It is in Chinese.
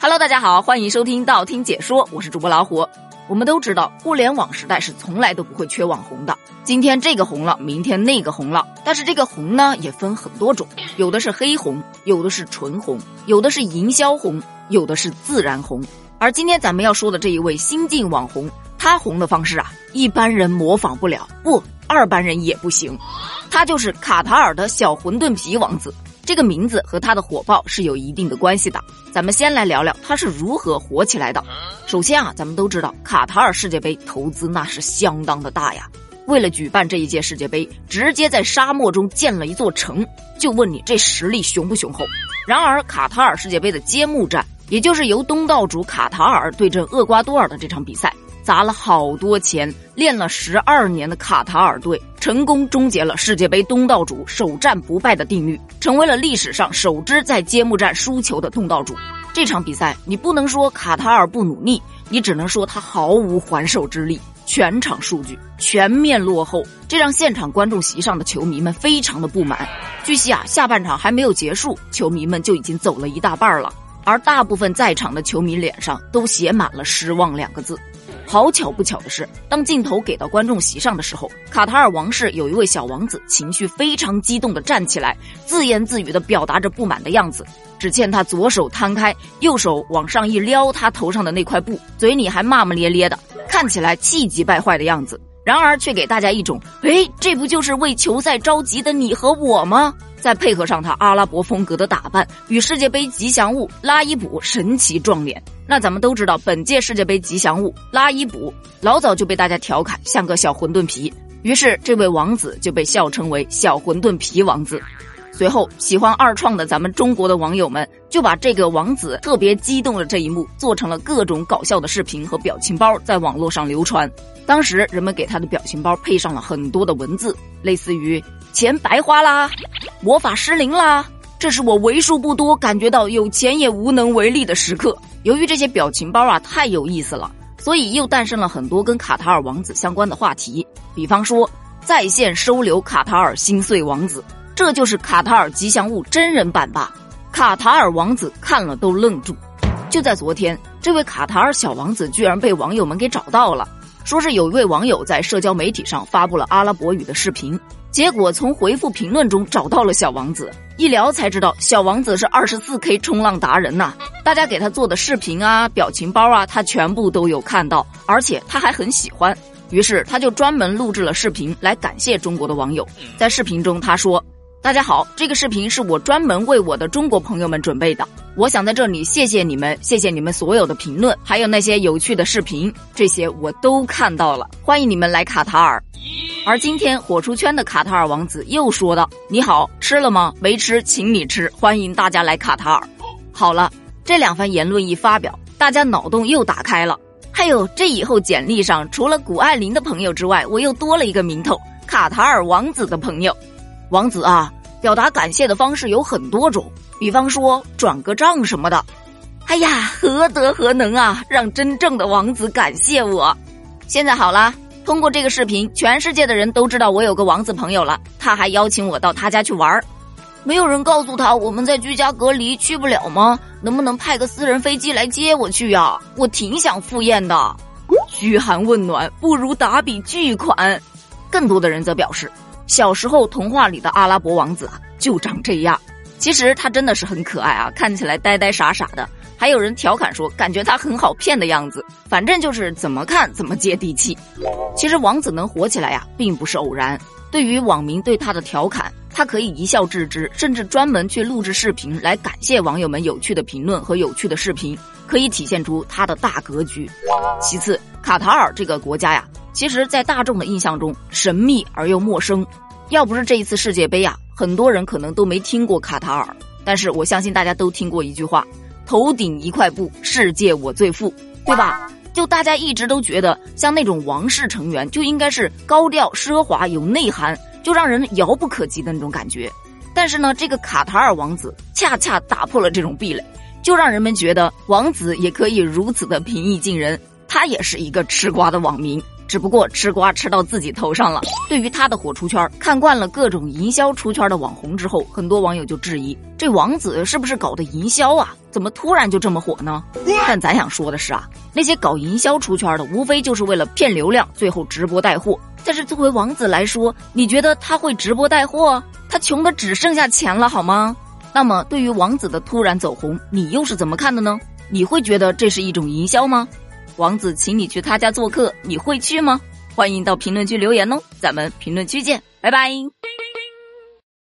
Hello，大家好，欢迎收听道听解说，我是主播老虎。我们都知道，互联网时代是从来都不会缺网红的。今天这个红了，明天那个红了，但是这个红呢也分很多种，有的是黑红，有的是纯红，有的是营销红，有的是自然红。而今天咱们要说的这一位新晋网红，他红的方式啊，一般人模仿不了，不，二般人也不行。他就是卡塔尔的小馄饨皮王子。这个名字和他的火爆是有一定的关系的。咱们先来聊聊他是如何火起来的。首先啊，咱们都知道卡塔尔世界杯投资那是相当的大呀。为了举办这一届世界杯，直接在沙漠中建了一座城。就问你这实力雄不雄厚？然而，卡塔尔世界杯的揭幕战，也就是由东道主卡塔尔对阵厄瓜多尔的这场比赛。砸了好多钱，练了十二年的卡塔尔队成功终结了世界杯东道主首战不败的定律，成为了历史上首支在揭幕战输球的东道主。这场比赛你不能说卡塔尔不努力，你只能说他毫无还手之力。全场数据全面落后，这让现场观众席上的球迷们非常的不满。据悉啊，下半场还没有结束，球迷们就已经走了一大半了，而大部分在场的球迷脸上都写满了失望两个字。好巧不巧的是，当镜头给到观众席上的时候，卡塔尔王室有一位小王子情绪非常激动的站起来，自言自语的表达着不满的样子。只见他左手摊开，右手往上一撩他头上的那块布，嘴里还骂骂咧咧的，看起来气急败坏的样子。然而却给大家一种，哎，这不就是为球赛着急的你和我吗？再配合上他阿拉伯风格的打扮与世界杯吉祥物拉伊卜神奇撞脸，那咱们都知道，本届世界杯吉祥物拉伊卜老早就被大家调侃像个小馄饨皮，于是这位王子就被笑称为小馄饨皮王子。随后，喜欢二创的咱们中国的网友们就把这个王子特别激动的这一幕做成了各种搞笑的视频和表情包，在网络上流传。当时人们给他的表情包配上了很多的文字，类似于“钱白花啦，魔法失灵啦”，这是我为数不多感觉到有钱也无能为力的时刻。由于这些表情包啊太有意思了，所以又诞生了很多跟卡塔尔王子相关的话题，比方说在线收留卡塔尔心碎王子。这就是卡塔尔吉祥物真人版吧？卡塔尔王子看了都愣住。就在昨天，这位卡塔尔小王子居然被网友们给找到了，说是有一位网友在社交媒体上发布了阿拉伯语的视频，结果从回复评论中找到了小王子，一聊才知道小王子是二十四 K 冲浪达人呐！大家给他做的视频啊、表情包啊，他全部都有看到，而且他还很喜欢，于是他就专门录制了视频来感谢中国的网友。在视频中，他说。大家好，这个视频是我专门为我的中国朋友们准备的。我想在这里谢谢你们，谢谢你们所有的评论，还有那些有趣的视频，这些我都看到了。欢迎你们来卡塔尔。而今天火出圈的卡塔尔王子又说道：“你好，吃了吗？没吃，请你吃。欢迎大家来卡塔尔。”好了，这两番言论一发表，大家脑洞又打开了。还有，这以后简历上除了谷爱凌的朋友之外，我又多了一个名头——卡塔尔王子的朋友。王子啊，表达感谢的方式有很多种，比方说转个账什么的。哎呀，何德何能啊，让真正的王子感谢我。现在好了，通过这个视频，全世界的人都知道我有个王子朋友了。他还邀请我到他家去玩儿，没有人告诉他我们在居家隔离去不了吗？能不能派个私人飞机来接我去呀？我挺想赴宴的。嘘寒问暖不如打笔巨款。更多的人则表示。小时候童话里的阿拉伯王子啊，就长这样。其实他真的是很可爱啊，看起来呆呆傻傻的。还有人调侃说，感觉他很好骗的样子。反正就是怎么看怎么接地气。其实王子能火起来呀，并不是偶然。对于网民对他的调侃，他可以一笑置之，甚至专门去录制视频来感谢网友们有趣的评论和有趣的视频，可以体现出他的大格局。其次，卡塔尔这个国家呀。其实，在大众的印象中，神秘而又陌生。要不是这一次世界杯啊，很多人可能都没听过卡塔尔。但是我相信大家都听过一句话：“头顶一块布，世界我最富”，对吧？就大家一直都觉得，像那种王室成员就应该是高调、奢华、有内涵，就让人遥不可及的那种感觉。但是呢，这个卡塔尔王子恰恰打破了这种壁垒，就让人们觉得王子也可以如此的平易近人。他也是一个吃瓜的网民。只不过吃瓜吃到自己头上了。对于他的火出圈，看惯了各种营销出圈的网红之后，很多网友就质疑这王子是不是搞的营销啊？怎么突然就这么火呢？但咱想说的是啊，那些搞营销出圈的，无非就是为了骗流量，最后直播带货。但是作为王子来说，你觉得他会直播带货？他穷的只剩下钱了，好吗？那么对于王子的突然走红，你又是怎么看的呢？你会觉得这是一种营销吗？王子请你去他家做客，你会去吗？欢迎到评论区留言哦，咱们评论区见，拜拜。